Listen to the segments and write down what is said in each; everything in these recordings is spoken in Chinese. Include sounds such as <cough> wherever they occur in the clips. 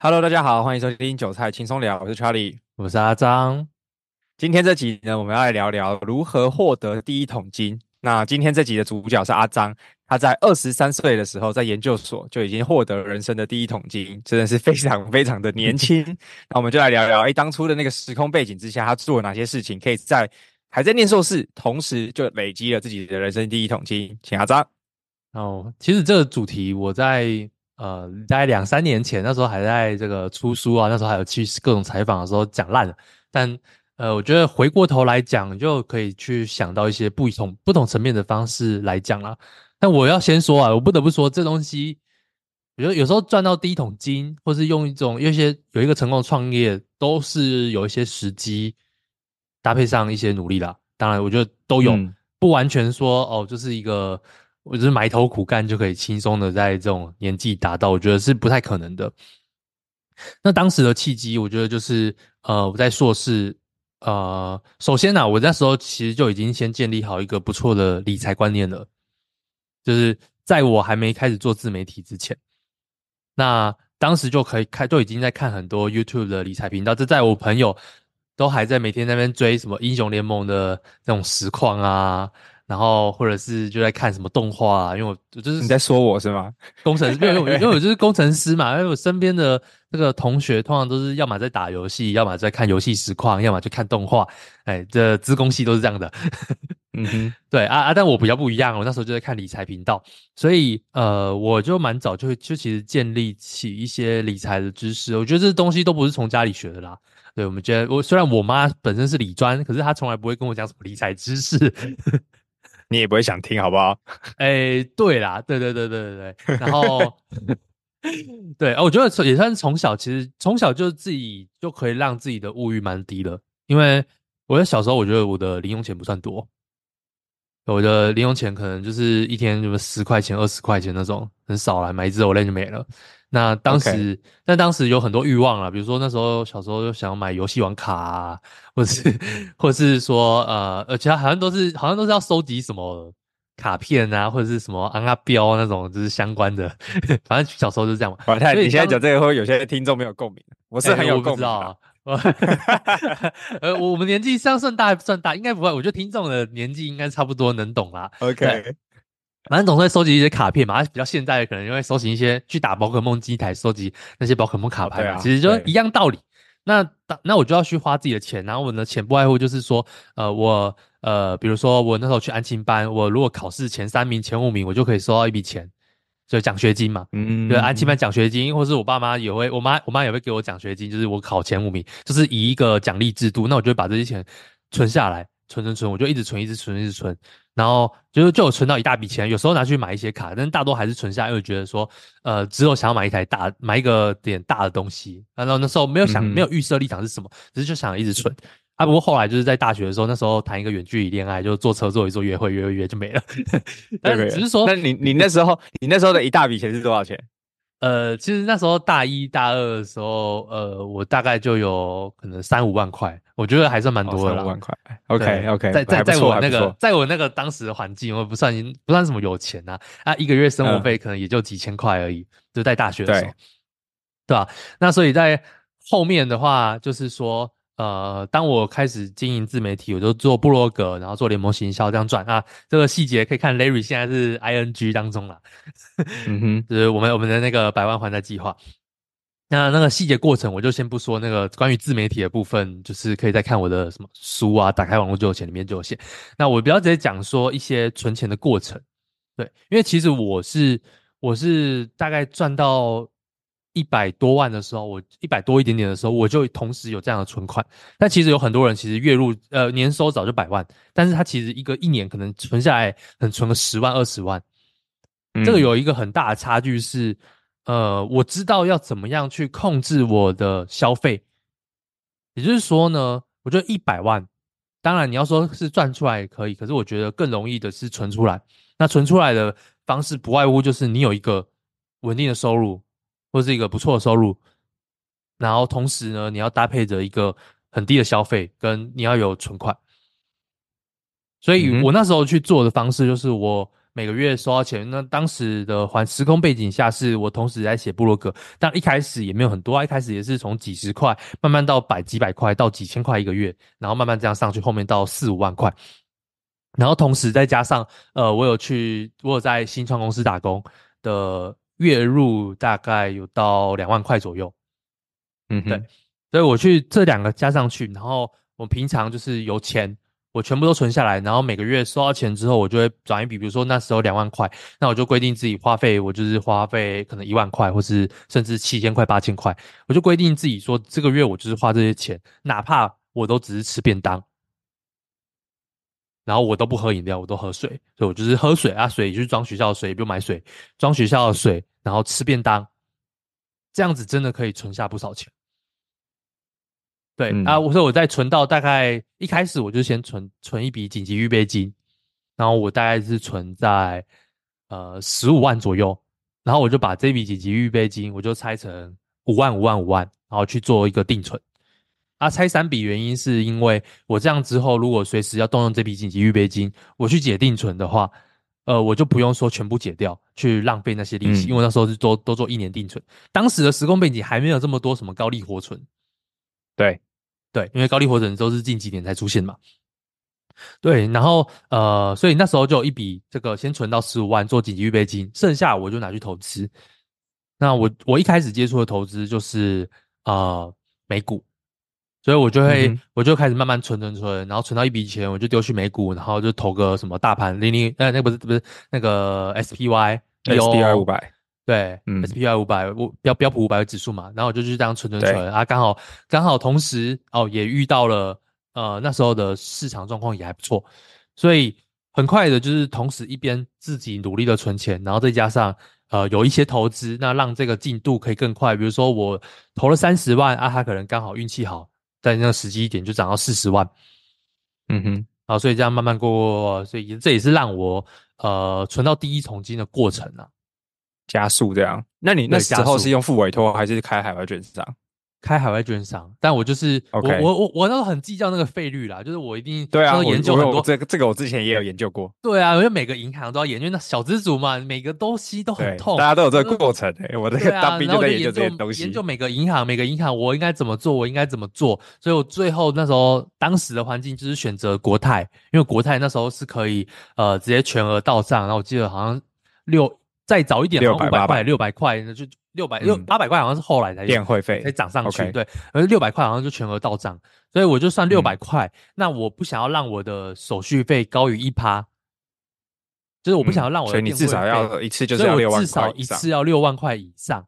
Hello，大家好，欢迎收听韭菜轻松聊，我是 Charlie，我是阿张。今天这集呢，我们要来聊聊如何获得第一桶金。那今天这集的主角是阿张，他在二十三岁的时候在研究所就已经获得人生的第一桶金，真的是非常非常的年轻。<laughs> 那我们就来聊聊，哎，当初的那个时空背景之下，他做了哪些事情，可以在还在念硕士，同时就累积了自己的人生第一桶金。请阿张。哦，其实这个主题我在。呃，大概两三年前，那时候还在这个出书啊，那时候还有去各种采访的时候讲烂了。但呃，我觉得回过头来讲，就可以去想到一些不同不同层面的方式来讲啦。但我要先说啊，我不得不说，这东西，我觉得有时候赚到第一桶金，或是用一种有一些有一个成功的创业，都是有一些时机搭配上一些努力啦。当然，我觉得都有，嗯、不完全说哦，就是一个。我就是埋头苦干就可以轻松的在这种年纪达到，我觉得是不太可能的。那当时的契机，我觉得就是呃，我在硕士，呃，首先呢、我那时候其实就已经先建立好一个不错的理财观念了，就是在我还没开始做自媒体之前，那当时就可以开，都已经在看很多 YouTube 的理财频道。这在我朋友都还在每天在那边追什么英雄联盟的这种实况啊。然后或者是就在看什么动画啊，因为我就是你在说我是吗？<laughs> 工程师，因为因为我就是工程师嘛，因为我身边的那个同学通常都是要么在打游戏，要么在看游戏实况，要么就看动画。哎，这资工系都是这样的。<laughs> 嗯哼，对啊啊，但我比较不一样，我那时候就在看理财频道，所以呃，我就蛮早就就其实建立起一些理财的知识。我觉得这东西都不是从家里学的啦。对，我们觉得我虽然我妈本身是理专，可是她从来不会跟我讲什么理财知识。你也不会想听，好不好？<laughs> 哎、对啦，对对对对对对。然后，<laughs> 对，我觉得也算是从小，其实从小就自己就可以让自己的物欲蛮低的。因为我在小时候，我觉得我的零用钱不算多，我的零用钱可能就是一天什么十块钱、二十块钱那种，很少了，买一只藕类就没了。那当时，Okay. 但当时有很多欲望啦，比如说那时候小时候就想要买游戏王卡啊，或者是，<laughs> 或者是说呃，而且好像都是好像都是要收集什么卡片啊，或者是什么安啊标那种，就是相关的。<laughs> 反正小时候就是这样嘛。我太，你现在讲这个会有些听众没有共鸣，我是很有共鸣的。欸、我不知道啊，<laughs> 呃，我们年纪上算大还不算大，应该不会。我觉得听众的年纪应该差不多能懂啦。OK。反正总是会收集一些卡片嘛，比较现代的可能就会收集一些去打宝可梦机台收集那些宝可梦卡牌嘛，其实就一样道理。那那我就要去花自己的钱，然后我的钱不外乎就是说，呃，我呃，比如说我那时候去安亲班，我如果考试前三名、前五名，我就可以收到一笔钱，就奖学金嘛。嗯，对，安亲班奖学金，或是我爸妈也会，我妈我妈也会给我奖学金，就是我考前五名，就是以一个奖励制度，那我就会把这些钱存下来。存存存，我就一直存，一直存，一直存，然后就是就有存到一大笔钱，有时候拿去买一些卡，但大多还是存下，因为觉得说，呃，只有想要买一台大，买一个点大的东西，然后那时候没有想，嗯、没有预设立场是什么，只是就想一直存。啊，不过后来就是在大学的时候，那时候谈一个远距离恋爱，就坐车坐一坐，约会约一约就没了。<laughs> 但只是说，那你你那时候，你那时候的一大笔钱是多少钱？<laughs> 呃，其实那时候大一、大二的时候，呃，我大概就有可能三五万块，我觉得还算蛮多的啦。三五万块，OK OK，在在在我那个，在我那个当时的环境，我不算不算什么有钱呐，啊，一个月生活费可能也就几千块而已，嗯、就在大学的时候，对，对吧？那所以在后面的话，就是说。呃，当我开始经营自媒体，我就做部落格，然后做联盟行销这样转啊。这个细节可以看 Larry 现在是 ING 当中了，<laughs> 嗯哼，就是我们我们的那个百万还债计划。那那个细节过程我就先不说，那个关于自媒体的部分，就是可以再看我的什么书啊，打开网络就有钱里面就有写。那我不要直接讲说一些存钱的过程，对，因为其实我是我是大概赚到一百多万的时候，我一百多一点点的时候，我就同时有这样的存款。但其实有很多人其实月入呃年收早就百万，但是他其实一个一年可能存下来，能存个十万二十万，嗯，这个有一个很大的差距是。呃，我知道要怎么样去控制我的消费，也就是说呢，我觉得一百万，当然你要说是赚出来也可以，可是我觉得更容易的是存出来。那存出来的方式不外乎就是你有一个稳定的收入，或是一个不错的收入，然后同时呢，你要搭配着一个很低的消费，跟你要有存款。所以我那时候去做的方式就是我。每个月收到钱，那当时的环时空背景下，是我同时在写部落格，但一开始也没有很多，一开始也是从几十块慢慢到百几百块，到几千块一个月，然后慢慢这样上去，后面到四五万块，然后同时再加上呃，我有去，我有在新创公司打工的月入大概有到两万块左右，嗯哼，对，所以我去这两个加上去，然后我平常就是有钱。我全部都存下来，然后每个月收到钱之后，我就会转一笔。比如说那时候两万块，那我就规定自己花费，我就是花费可能一万块，或是甚至七千块、八千块，我就规定自己说这个月我就是花这些钱，哪怕我都只是吃便当，然后我都不喝饮料，我都喝水，所以我就是喝水啊，水就是装学校的水，也不用买水，装学校的水，然后吃便当，这样子真的可以存下不少钱。对、嗯、啊，我说我在存到大概一开始我就先存存一笔紧急预备金，然后我大概是存在呃十五万左右，然后我就把这笔紧急预备金我就拆成五万五万五万，然后去做一个定存。啊，拆三笔原因是因为我这样之后如果随时要动用这笔紧急预备金，我去解定存的话，呃，我就不用说全部解掉去浪费那些利息，嗯、因为那时候是做都做一年定存，当时的时空背景还没有这么多什么高利活存，对。对，因为高利活存都是近几年才出现嘛。对，然后呃，所以那时候就有一笔这个先存到十五万做紧急预备金，剩下我就拿去投资。那我我一开始接触的投资就是呃美股，所以我就会、嗯、我就开始慢慢存存存，然后存到一笔钱，我就丢去美股，然后就投个什么大盘零零呃那个不是不是那个 SPY SPY 五百。对，嗯，SPY 五百，标标普五百指数嘛，然后我就去这样存存存啊，刚好刚好同时哦也遇到了呃那时候的市场状况也还不错，所以很快的就是同时一边自己努力的存钱，然后再加上呃有一些投资，那让这个进度可以更快。比如说我投了三十万啊，他可能刚好运气好，在那个时机点就涨到四十万，嗯哼，好，所以这样慢慢过所以这也是让我呃存到第一桶金的过程啊。加速这样，那你那时候是用副委托还是开海外券商？开海外券商，但我就是.我我我我那时候很计较那个费率啦，就是我一定对啊，研究很多。这个这个我之前也有研究过。对啊，因为每个银行都要研究，那小资族嘛，每个东西都很痛。大家都有这个过程、欸。我这个 <laughs> 当兵就在研究这些东西，研究每个银行，每个银行我应该怎么做，我应该怎么做。所以我最后那时候当时的环境就是选择国泰，因为国泰那时候是可以呃直接全额到账，然后我记得好像六。再早一点，五百块、六百块，那就六百六八百块，好像是后来才变会费才涨上去。Okay. 对，而六百块好像就全额到账，所以我就算六百块。那我不想要让我的手续费高于一趴，就是我不想要让我的、嗯，所以你至少要一次就是要六万块，至少一次要六万块以上。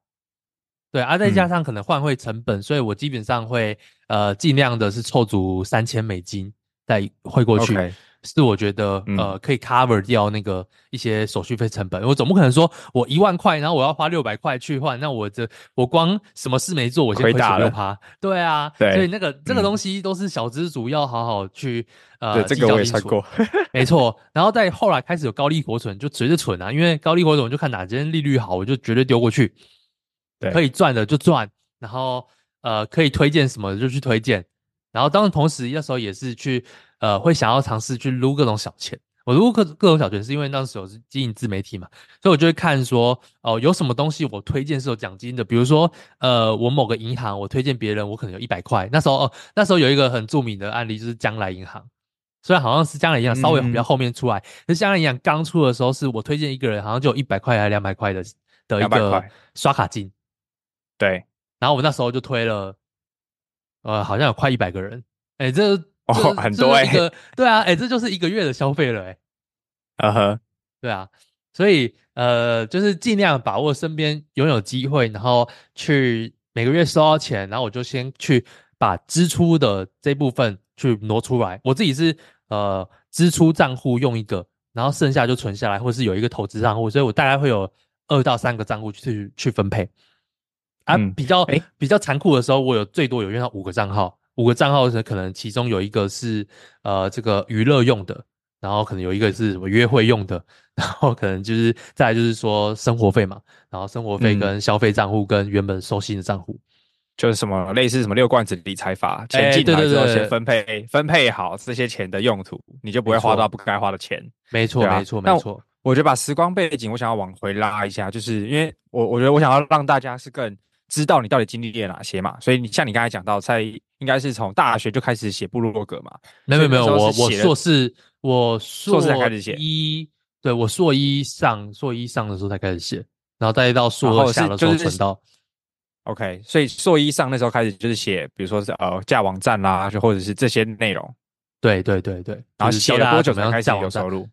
对，啊，再加上可能换汇成本、嗯，所以我基本上会呃尽量的是凑足三千美金再汇过去。Okay. 是我觉得呃可以 cover 掉那个一些手续费成本，嗯，我总不可能说我一万块，然后我要花六百块去换，那我这我光什么事没做，我先亏损六趴，对啊，<laughs> 对，所以那个这个东西都是小资主要好好去呃计较清楚，<laughs> 没错。然后在后来开始有高利活存，就随着存啊，因为高利活存我就看哪间利率好，我就绝对丢过去，对，可以赚的就赚，然后呃可以推荐什么的就去推荐，然后当然同时那时候也是去。呃，会想要尝试去撸各种小钱。我撸各各种小钱，是因为那时候是经营自媒体嘛，所以我就会看说，哦、呃，有什么东西我推荐是有奖金的。比如说，呃，我某个银行我推荐别人，我可能有一百块。那时候哦，那时候有一个很著名的案例，就是将来银行。虽然好像是将来银行稍微比较后面出来，嗯、可是将来银行刚出的时候，是我推荐一个人，好像就有一百块还是两百块的的一个刷卡金。对然后我那时候就推了，呃，好像有快一百个人，哎，这哦很多哎，对啊，哎，这就是一个月的消费了，哎，嗯哼，对啊，所以呃，就是尽量把握身边拥有机会，然后去每个月收到钱，然后我就先去把支出的这部分去挪出来，我自己是呃支出账户用一个，然后剩下就存下来，或是有一个投资账户，所以我大概会有二到三个账户去去分配。啊，比较诶比较残酷的时候，我有最多有用到五个账号，五个账号是可能其中有一个是呃这个娱乐用的，然后可能有一个是什么约会用的，然后可能就是再来就是说生活费嘛，然后生活费跟消费账户跟原本收信的账户，就是什么类似什么六罐子理财法，钱进来之后先分配分配好这些钱的用途，你就不会花到不该花的钱。没错，没错，没错。我觉得把时光背景，我想要往回拉一下，就是因为我我觉得我想要让大家是更。知道你到底经历了哪些嘛？所以你像你刚才讲到，在应该是从大学就开始写部落格嘛？没有没有，我我硕士我硕士才开始写，一对我硕一上硕一上的时候才开始写，然后再到硕二下的时候存到。OK，所以硕一上那时候开始就是写，比如说是呃架网站啦，就或者是这些内容。对对对对，然后写了多久才开始有收入？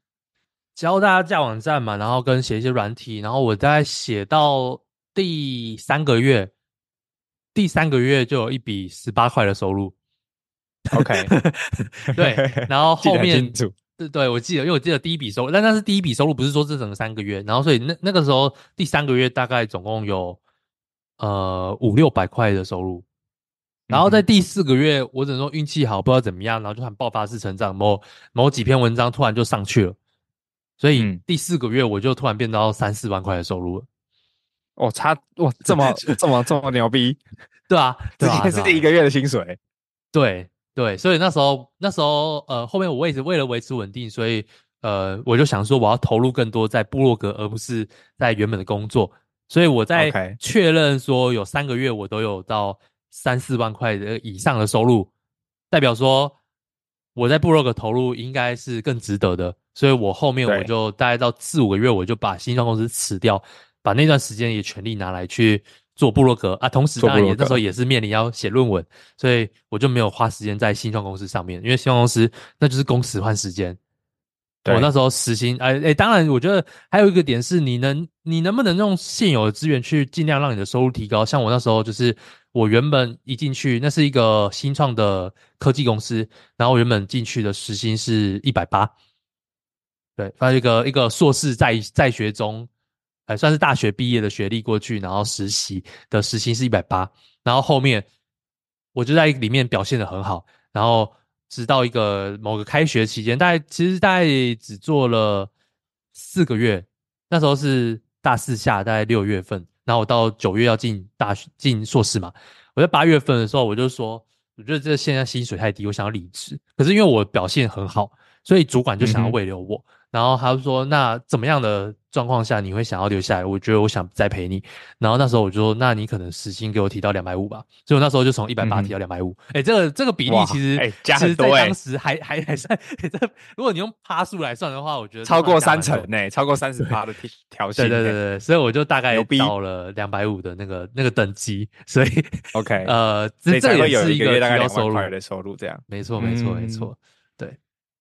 教大家架网站嘛，然后跟写一些软体，然后我大概写到。第三个月，第三个月就有一笔十八块的收入。OK，<laughs> 对，然后后面对对，我记得，因为我记得第一笔收入，但那是第一笔收入，不是说这整个三个月。然后所以那那个时候第三个月大概总共有呃五六百块的收入。然后在第四个月，我只能说运气好，不知道怎么样，然后就很爆发式成长，某某几篇文章突然就上去了，所以第四个月我就突然变到三四万块的收入了。哦，差哇，这么 <laughs> 这么这么牛逼，对啊，直接是第一个月的薪水，对对，所以那时候那时候呃，后面我也是为了维持稳定，所以呃，我就想说我要投入更多在部落格，而不是在原本的工作，所以我在确认说有三个月我都有到三四万块的以上的收入，代表说我在部落格投入应该是更值得的，所以我后面我就大概到四五个月我就把新创公司辞掉。把那段时间也全力拿来去做部落格啊，同时当然也那时候也是面临要写论文，所以我就没有花时间在新创公司上面，因为新创公司那就是工时换时间。我那时候时薪，哎哎，当然我觉得还有一个点是，你能你能不能用现有的资源去尽量让你的收入提高？像我那时候就是我原本一进去，那是一个新创的科技公司，然后原本进去的时薪是一百八，对，发一个一个硕士在在学中。还算是大学毕业的学历过去，然后实习的时薪是一百八，然后后面我就在里面表现的很好，然后直到一个某个开学期间，大概其实大概只做了四个月，那时候是大四下，大概六月份，然后我到九月要进大学进硕士嘛，我在八月份的时候我就说，我觉得这现在薪水太低，我想要离职，可是因为我表现很好，所以主管就想要慰留我。嗯然后他就说：“那怎么样的状况下你会想要留下来？我觉得我想再陪你。”然后那时候我就说：“那你可能时薪给我提到两百五吧。”所以我那时候就从一百八提到两百五。哎，这个这个比例其实哎加很多哎，当时还还还算。<laughs> 这如果你用趴数来算的话，我觉得超过三成呢，超过三十趴的调薪。对对对对，所以我就大概到了两百五的那个那个等级。所以 OK，<laughs> 呃，这这也是一个大概收入的收入，这样没错没错没错。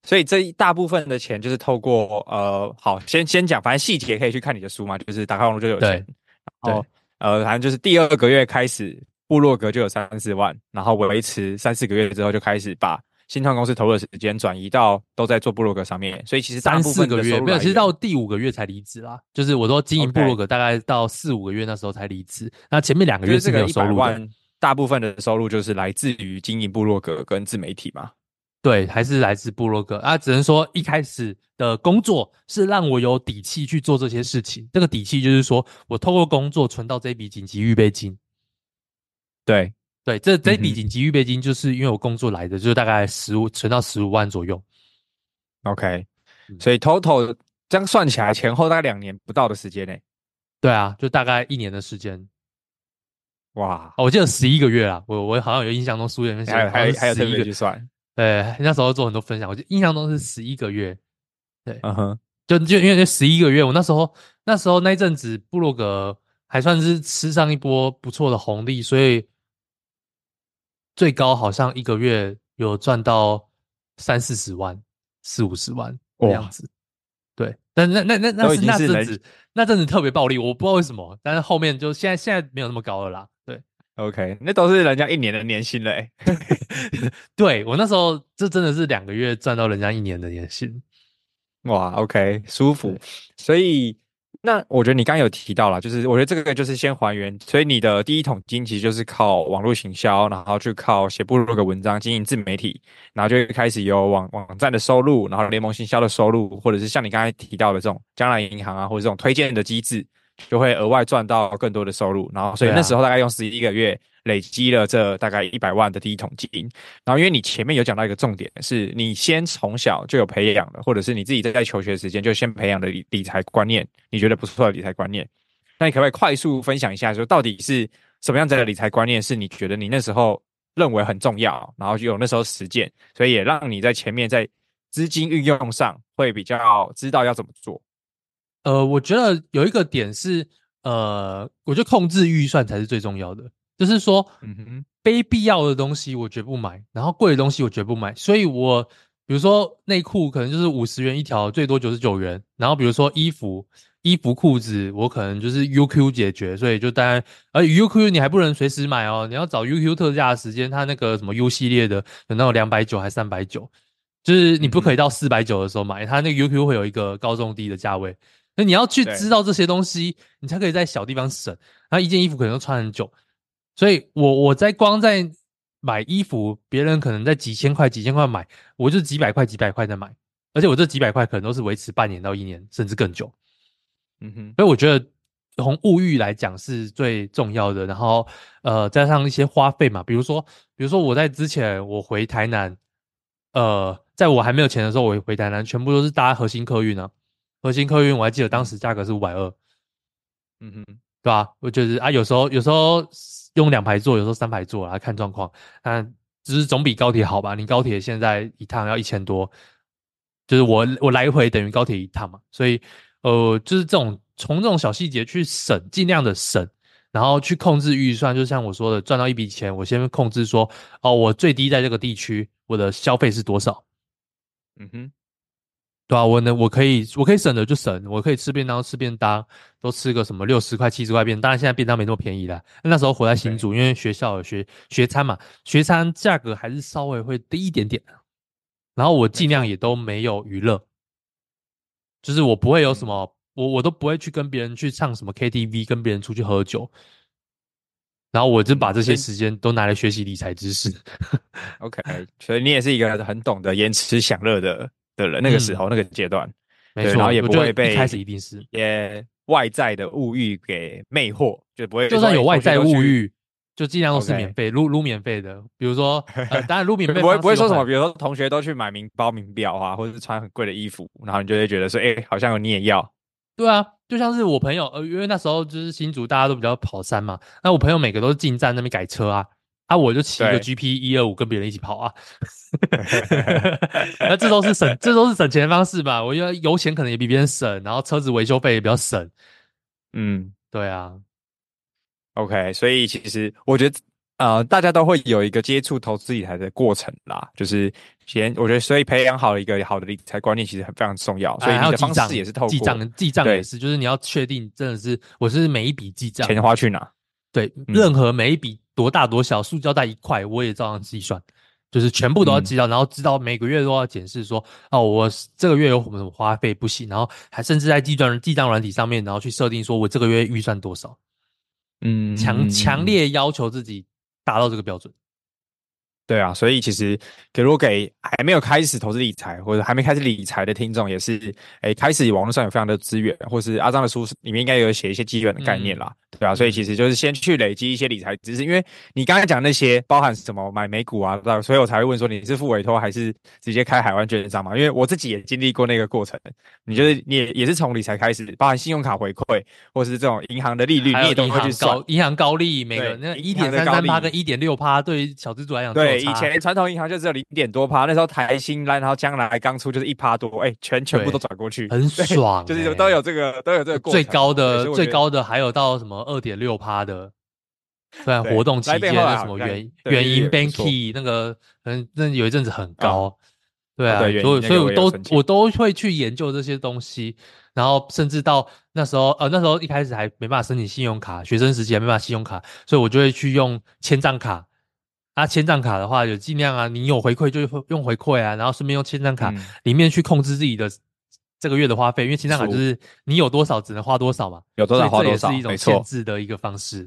所以这一大部分的钱就是透过呃，好，先先讲，反正细节可以去看你的书嘛，就是打开网络就有钱。对然后呃，反正就是第二个月开始，部落格就有三四万，然后维持三四个月之后，就开始把新创公司投入的时间转移到都在做部落格上面。所以其实三四个月没有，其实到第五个月才离职啦。就是我说经营部落格大概到四五个月那时候才离职，那前面两个月是没有收入的。大部分的收入就是来自于经营部落格跟自媒体嘛。对，还是来自部落格啊。只能说一开始的工作是让我有底气去做这些事情。这个底气就是说我透过工作存到这笔紧急预备金。对对，这这笔紧急预备金就是因为我工作来的，就是大概十五存到十五万左右。OK，所以 total 这样算起来前后大概两年不到的时间内。对啊，就大概一年的时间。哇，我记得十一个月啊，我我好像有印象中书里面写还有还有还有特别去算。对，那时候做很多分享，我就印象中是十一个月。对，嗯哼，就就因为这十一个月，我那时候那时候那一阵子布洛格还算是吃上一波不错的红利，所以最高好像一个月有赚到三四十万、四五十万这样子。对，但那那那那是那阵子，那阵子特别暴利，我不知道为什么，但是后面就现在现在没有那么高了啦。对，OK，那都是人家一年的年薪嘞。<laughs> 对，我那时候这真的是两个月赚到人家一年的年薪，哇，OK，舒服，所以。那我觉得你刚刚有提到了，就是我觉得这个就是先还原，所以你的第一桶金其实就是靠网络行销，然后去靠写部落格文章经营自媒体，然后就开始有网网站的收入，然后联盟行销的收入，或者是像你刚才提到的这种将来银行啊，或者这种推荐的机制，就会额外赚到更多的收入，然后所以那时候大概用十一个月。累积了这大概一百万的第一桶金，然后因为你前面有讲到一个重点，是你先从小就有培养的，或者是你自己在求学时间就先培养的理理财观念，你觉得不错的理财观念，那你可不可以快速分享一下，说到底是什么样子的理财观念是你觉得你那时候认为很重要，然后就有那时候实践，所以也让你在前面在资金运用上会比较知道要怎么做。呃，我觉得有一个点是，呃，我觉得控制预算才是最重要的。就是说，嗯哼，非必要的东西我绝不买，然后贵的东西我绝不买。所以我比如说内裤可能就是五十元一条，最多九十九元。然后比如说衣服、衣服、裤子，我可能就是 UQ 解决，所以就当然，而 UQ 你还不能随时买哦，你要找 UQ 特价的时间，它那个什么 U 系列的有那种两百九还三百九，就是你不可以到四百九的时候买，它那个 UQ 会有一个高中低的价位。那你要去知道这些东西，你才可以在小地方省。然后一件衣服可能都穿很久。所以我，我我在光在买衣服，别人可能在几千块、几千块买，我就几百块、几百块在买，而且我这几百块可能都是维持半年到一年，甚至更久。嗯哼，所以我觉得从物欲来讲是最重要的。然后，呃，加上一些花费嘛，比如说，比如说我在之前我回台南，呃，在我还没有钱的时候，我回台南全部都是搭核心客运啊，核心客运我还记得当时价格是五百二。嗯哼，对吧？我觉得啊，有时候有时候。用两排座，有时候三排座来看状况，但只是总比高铁好吧？你高铁现在一趟要一千多，就是我我来回等于高铁一趟嘛，所以呃，就是这种从这种小细节去省，尽量的省，然后去控制预算。就像我说的，赚到一笔钱，我先控制说，哦，我最低在这个地区，我的消费是多少？嗯哼。对啊，我呢，我可以，我可以省的就省，我可以吃便当吃便当，都吃个什么六十块、七十块便当。当然现在便当没那么便宜了。那时候活在新竹，因为学校有学学餐嘛，学餐价格还是稍微会低一点点。然后我尽量也都没有娱乐，就是我不会有什么，我我都不会去跟别人去唱什么 KTV，跟别人出去喝酒。然后我就把这些时间都拿来学习理财知识。OK，所以你也是一个很懂得延迟享乐的。的人，那个时候、嗯、那个阶段，没错，然后也不会被一开始一定是。也外在的物欲给魅惑，就不会就算有外在物欲，就尽量都是免费撸撸免费的，比如说 <laughs> 呃，当然撸免费不会不会说什么，比如说同学都去买名包名表啊，或者是穿很贵的衣服，然后你就会觉得说，哎、欸，好像你也要，对啊，就像是我朋友，呃，因为那时候就是新竹大家都比较跑山嘛，那我朋友每个都是进站那边改车啊。啊，我就骑个 GP 一二五跟别人一起跑啊，<laughs> 那这都是省，这都是省钱的方式吧？我觉得油钱可能也比别人省，然后车子维修费也比较省。嗯，对啊。OK，所以其实我觉得，呃，大家都会有一个接触投资理财的过程啦，就是先我觉得，所以培养好一个好的理财观念其实很非常重要。所以你的方式也是透过记账，记账也是，就是你要确定真的是我是每一笔记账，钱花去哪？对，任何每一笔。多大多小，塑胶袋一块，我也照样计算，就是全部都要记到，嗯、然后知道每个月都要检视说，哦，我这个月有什么花费不行，然后还甚至在记账记账软体上面，然后去设定说我这个月预算多少，嗯，强强烈要求自己达到这个标准。对啊，所以其实给如果给还没有开始投资理财或者还没开始理财的听众，也是哎开始网络上有非常的资源，或是阿张的书里面应该有写一些基本的概念啦，嗯、对啊，所以其实就是先去累积一些理财知识，因为你刚才讲那些包含什么买美股啊，对，所以我才会问说你是付委托还是直接开海外券商嘛？因为我自己也经历过那个过程，你就是你也也是从理财开始，包含信用卡回馈或是这种银行的利率，你也都会去算，银行高利，每个那一点三三趴跟一点六趴，对于小资主来讲，对。对，以前传统银行就只有零点多趴，那时候台新来，然后将来刚出就是一趴多，哎、欸，全全部都转过去，很爽、<laughs> 欸，就是都有这个都有这个。最高的最高的还有到什么二点六趴的，虽然活动期间那什么原原银 Banky 那个，嗯，那有一阵子很高，嗯、对啊，对所以所以我都我都会去研究这些东西。然后甚至到那时候，呃，那时候一开始还没办法申请信用卡，学生时期还没办法信用卡，所以我就会去用千账卡。啊，千账卡的话，就尽量啊，你有回馈就用回馈啊，然后顺便用千账卡里面去控制自己的这个月的花费，嗯、因为千账卡就是你有多少只能花多少嘛，有多少花多少，这也是一种限制的一个方式。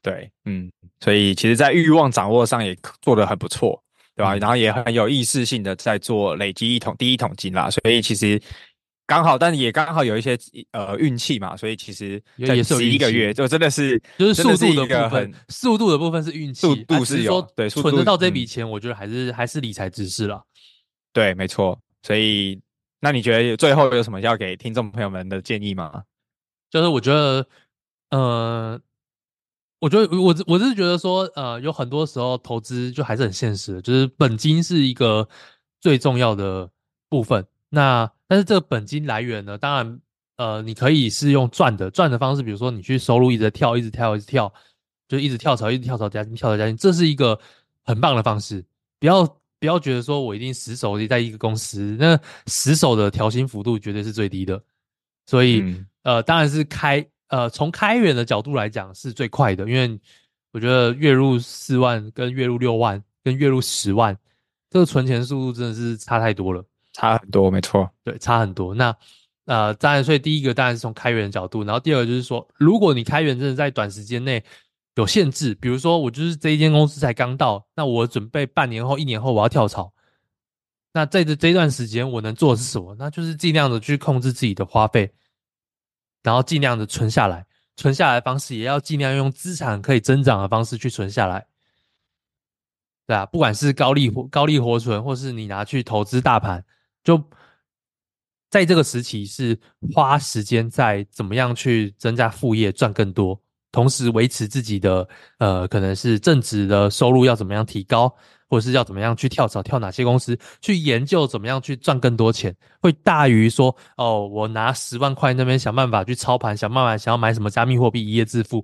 对，嗯，所以其实，在欲望掌握上也做得很不错，对吧？嗯、然后也很有意识性的在做累积一桶第一桶金啦，所以其实。刚好，但也刚好有一些呃运气嘛，所以其实也是一个月，<laughs> 就真的是就是速度的部分，速度的部分是运气，速度是有、啊、对存得到这笔钱，我觉得还是、嗯、还是理财知识了。对，没错。所以，那你觉得最后有什么要给听众朋友们的建议吗？就是我觉得，呃，我觉得我我是觉得说，呃，有很多时候投资就还是很现实的，就是本金是一个最重要的部分。那但是这个本金来源呢？当然，呃，你可以是用赚的赚的方式，比如说你去收入一直跳，一直跳，一直跳，就一直跳槽，一直跳槽加薪，跳槽加薪，这是一个很棒的方式。不要不要觉得说我一定死守在一个公司，那死守的调薪幅度绝对是最低的。所以，嗯、呃，当然是开呃从开源的角度来讲是最快的，因为我觉得月入四万跟月入六万跟月入十万，这个存钱速度真的是差太多了。差很多，没错，对，差很多。那呃，当然，所以第一个当然是从开源的角度，然后第二个就是说，如果你开源真的在短时间内有限制，比如说我就是这一间公司才刚到，那我准备半年后、一年后我要跳槽，那在这这段时间我能做的是什么？那就是尽量的去控制自己的花费，然后尽量的存下来，存下来的方式也要尽量用资产可以增长的方式去存下来。对啊，不管是高利活高利活存，或是你拿去投资大盘。就在这个时期，是花时间在怎么样去增加副业赚更多，同时维持自己的呃，可能是正职的收入要怎么样提高，或者是要怎么样去跳槽跳哪些公司，去研究怎么样去赚更多钱，会大于说哦，我拿十万块那边想办法去操盘，想办法想要买什么加密货币一夜致富，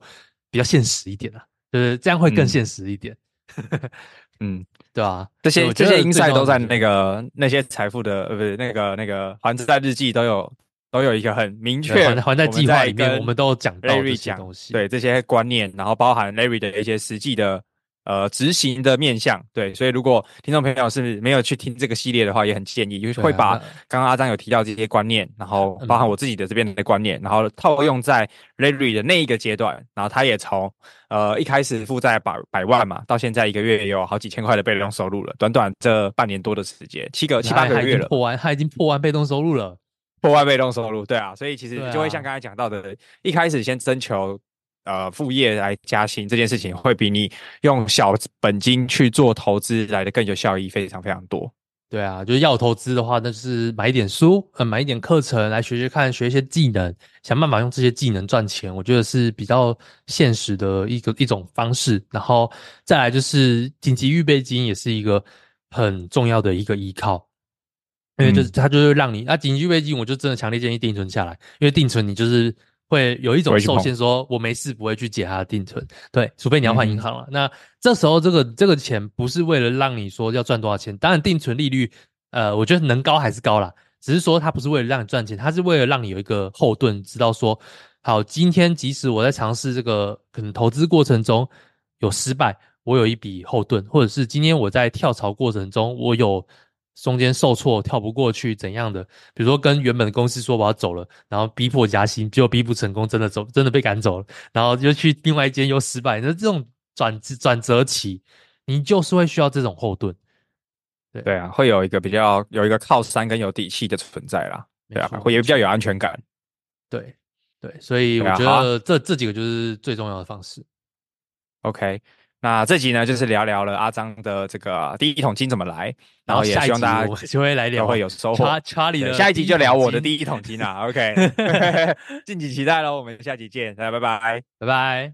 比较现实一点啊，就是这样会更现实一点。嗯 <laughs> 嗯，对啊，这些这些 insight 都在那个那些财富的呃，不是那个那个还债日记都有都有一个很明确还还债计划里面，我们都讲到这些东西，对这些观念，然后包含 Larry 的一些实际的。呃，执行的面向。对，所以如果听众朋友是没有去听这个系列的话，也很建议，就是会把刚刚阿张有提到这些观念，然后包含我自己的这边的观念，然后套用在 Larry 的那一个阶段，然后他也从呃一开始负债百百万嘛，到现在一个月也有好几千块的被动收入了，短短这半年多的时间，七个七八个月了，破完，他已经破完被动收入了，破完被动收入，对啊，所以其实就会像刚才讲到的，一开始先征求。呃，副业来加薪这件事情，会比你用小本金去做投资来的更有效益，非常非常多。对啊，就是要投资的话，那就是买一点书，呃，买一点课程来学学看，学一些技能，想办法用这些技能赚钱。我觉得是比较现实的一个一种方式。然后再来就是紧急预备金，也是一个很重要的一个依靠，因为就是它就是让你啊，紧急预备金，我就真的强烈建议定存下来，因为定存你就是。会有一种受限，说我没事不会去解它的定存，对，除非你要换银行了。嗯、那这时候这个这个钱不是为了让你说要赚多少钱，当然定存利率，呃，我觉得能高还是高啦，只是说它不是为了让你赚钱，它是为了让你有一个后盾，知道说，好，今天即使我在尝试这个可能投资过程中有失败，我有一笔后盾，或者是今天我在跳槽过程中我有。中间受挫跳不过去怎样的？比如说跟原本的公司说我要走了，然后逼迫加薪，结果逼不成功，真的走，真的被赶走了，然后又去另外一间又失败。那这种转转折期，你就是会需要这种后盾。对对啊，会有一个比较有一个靠山跟有底气的存在啦。对啊，会也比较有安全感。对对，所以我觉得这这几个就是最重要的方式。OK。那这集呢就是聊聊了阿张的这个第一桶金怎么来然后也希望大家就会来聊会有收获查理下一集就聊我的第一桶金。啦 <laughs> ok <laughs> 敬请期待喽我们下集见大家拜拜。拜拜。